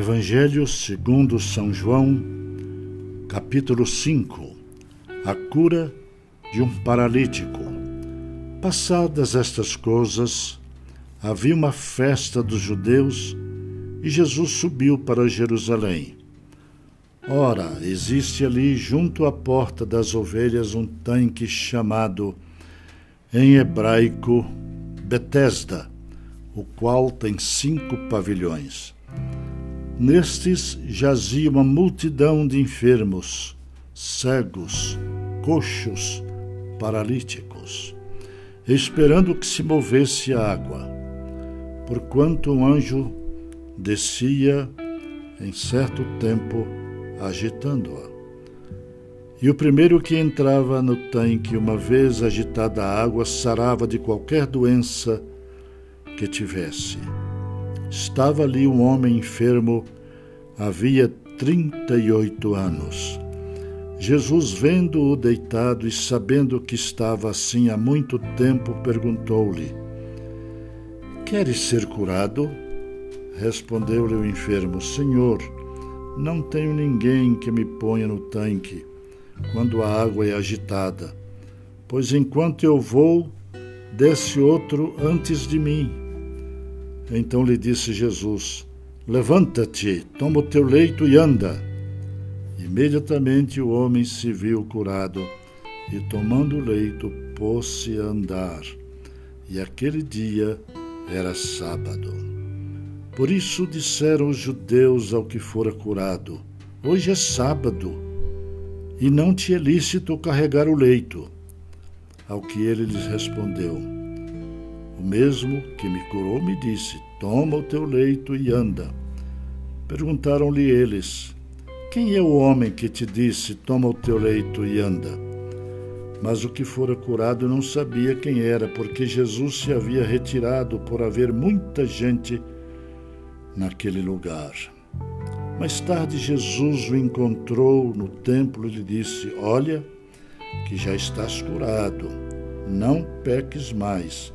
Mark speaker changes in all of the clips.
Speaker 1: Evangelho segundo São João, capítulo 5 A cura de um paralítico. Passadas estas coisas, havia uma festa dos judeus e Jesus subiu para Jerusalém. Ora, existe ali junto à porta das ovelhas um tanque chamado, em hebraico, Betesda, o qual tem cinco pavilhões. Nestes jazia uma multidão de enfermos, cegos, coxos, paralíticos, esperando que se movesse a água. Porquanto um anjo descia em certo tempo agitando-a. E o primeiro que entrava no tanque, uma vez agitada a água, sarava de qualquer doença que tivesse. Estava ali um homem enfermo, havia trinta e oito anos. Jesus, vendo-o deitado e sabendo que estava assim há muito tempo, perguntou-lhe: Queres ser curado? Respondeu-lhe o enfermo: Senhor, não tenho ninguém que me ponha no tanque quando a água é agitada, pois enquanto eu vou, desce outro antes de mim. Então lhe disse Jesus: Levanta-te, toma o teu leito e anda. Imediatamente o homem se viu curado e, tomando o leito, pôs-se a andar. E aquele dia era sábado. Por isso disseram os judeus ao que fora curado: Hoje é sábado, e não te é lícito carregar o leito. Ao que ele lhes respondeu: o mesmo que me curou me disse: Toma o teu leito e anda. Perguntaram-lhe eles: Quem é o homem que te disse: Toma o teu leito e anda? Mas o que fora curado não sabia quem era, porque Jesus se havia retirado por haver muita gente naquele lugar. Mais tarde, Jesus o encontrou no templo e lhe disse: Olha, que já estás curado, não peques mais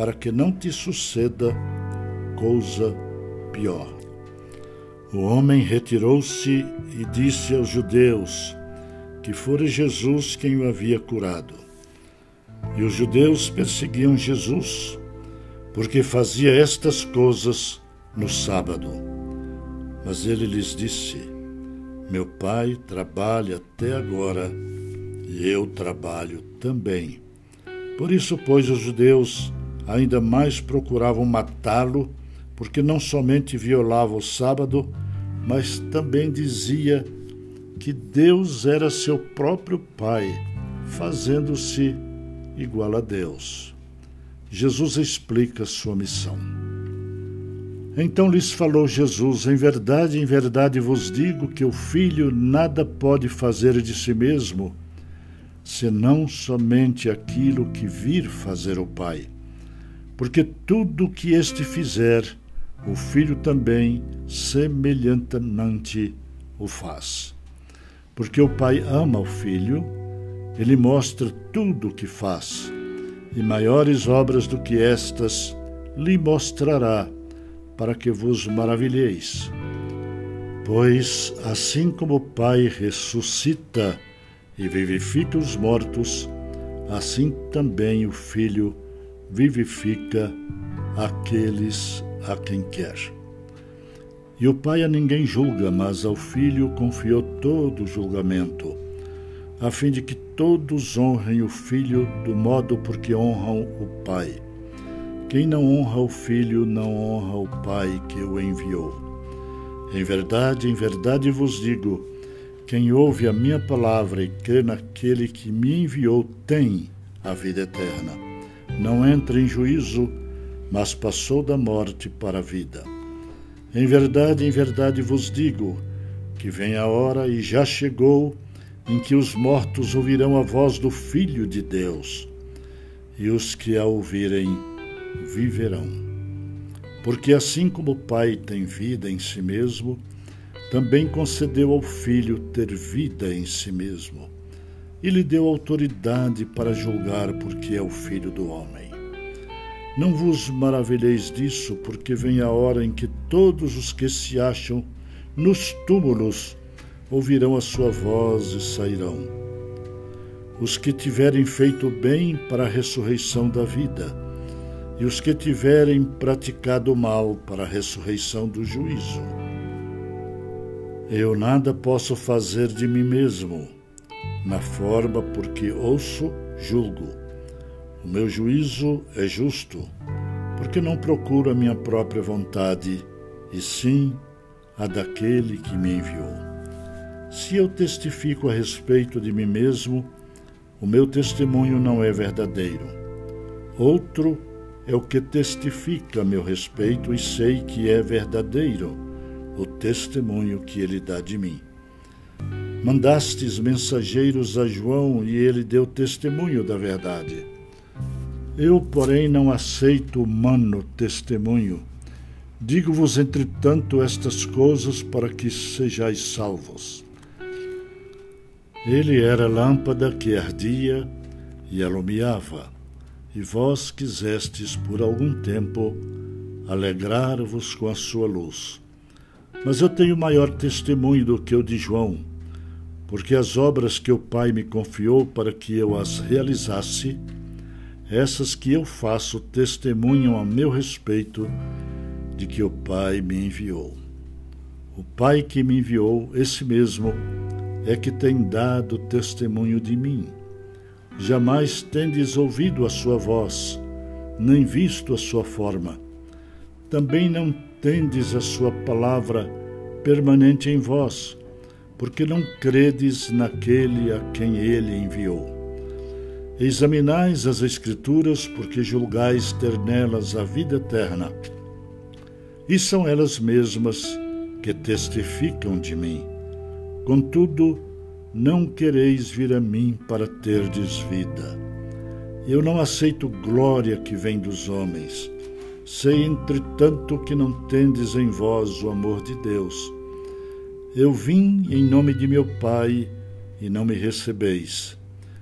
Speaker 1: para que não te suceda coisa pior. O homem retirou-se e disse aos judeus que fora Jesus quem o havia curado. E os judeus perseguiam Jesus, porque fazia estas coisas no sábado. Mas ele lhes disse: Meu pai trabalha até agora e eu trabalho também. Por isso, pois, os judeus ainda mais procuravam matá-lo, porque não somente violava o sábado, mas também dizia que Deus era seu próprio Pai, fazendo-se igual a Deus. Jesus explica sua missão. Então lhes falou Jesus: Em verdade, em verdade vos digo que o filho nada pode fazer de si mesmo, senão somente aquilo que vir fazer o Pai porque tudo o que este fizer, o filho também semelhantemente o faz. Porque o pai ama o filho, ele mostra tudo o que faz, e maiores obras do que estas lhe mostrará, para que vos maravilheis. Pois, assim como o Pai ressuscita e vivifica os mortos, assim também o Filho vivifica aqueles a quem quer. E o Pai a ninguém julga, mas ao Filho confiou todo o julgamento, a fim de que todos honrem o Filho do modo por que honram o Pai. Quem não honra o Filho não honra o Pai que o enviou. Em verdade, em verdade vos digo: quem ouve a minha palavra e crê naquele que me enviou tem a vida eterna não entra em juízo, mas passou da morte para a vida. Em verdade, em verdade vos digo que vem a hora e já chegou em que os mortos ouvirão a voz do Filho de Deus, e os que a ouvirem viverão. Porque assim como o Pai tem vida em si mesmo, também concedeu ao Filho ter vida em si mesmo e lhe deu autoridade para julgar, porque é o filho do homem. Não vos maravilheis disso, porque vem a hora em que todos os que se acham nos túmulos ouvirão a sua voz e sairão. Os que tiverem feito bem para a ressurreição da vida, e os que tiverem praticado mal para a ressurreição do juízo. Eu nada posso fazer de mim mesmo, na forma porque ouço, julgo. O meu juízo é justo, porque não procuro a minha própria vontade, e sim a daquele que me enviou. Se eu testifico a respeito de mim mesmo, o meu testemunho não é verdadeiro. Outro é o que testifica a meu respeito e sei que é verdadeiro o testemunho que ele dá de mim. Mandastes mensageiros a João e ele deu testemunho da verdade. Eu, porém, não aceito humano testemunho Digo-vos, entretanto, estas coisas para que sejais salvos. Ele era lâmpada que ardia e alumiava, e vós quisestes por algum tempo alegrar-vos com a sua luz. Mas eu tenho maior testemunho do que o de João, porque as obras que o Pai me confiou para que eu as realizasse, essas que eu faço testemunham a meu respeito de que o Pai me enviou. O Pai que me enviou, esse mesmo, é que tem dado testemunho de mim. Jamais tendes ouvido a sua voz, nem visto a sua forma. Também não tendes a sua palavra permanente em vós, porque não credes naquele a quem ele enviou. Examinais as Escrituras, porque julgais ter nelas a vida eterna e são elas mesmas que testificam de mim. Contudo, não quereis vir a mim para terdes vida. Eu não aceito glória que vem dos homens. Sei, entretanto, que não tendes em vós o amor de Deus. Eu vim em nome de meu Pai e não me recebeis.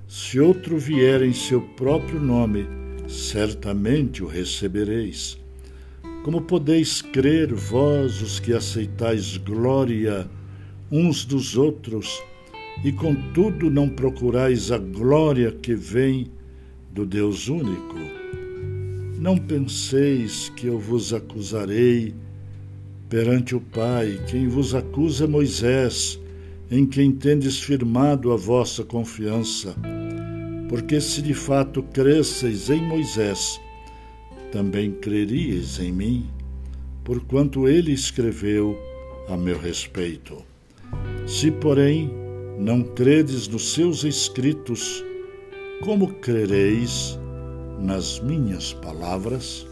Speaker 1: Se outro vier em seu próprio nome, certamente o recebereis. Como podeis crer, vós, os que aceitais glória uns dos outros, e contudo não procurais a glória que vem do Deus único? Não penseis que eu vos acusarei perante o Pai, quem vos acusa é Moisés, em quem tendes firmado a vossa confiança. Porque se de fato cresceis em Moisés, também creríeis em mim, porquanto ele escreveu a meu respeito. Se, porém, não credes nos seus escritos, como crereis nas minhas palavras?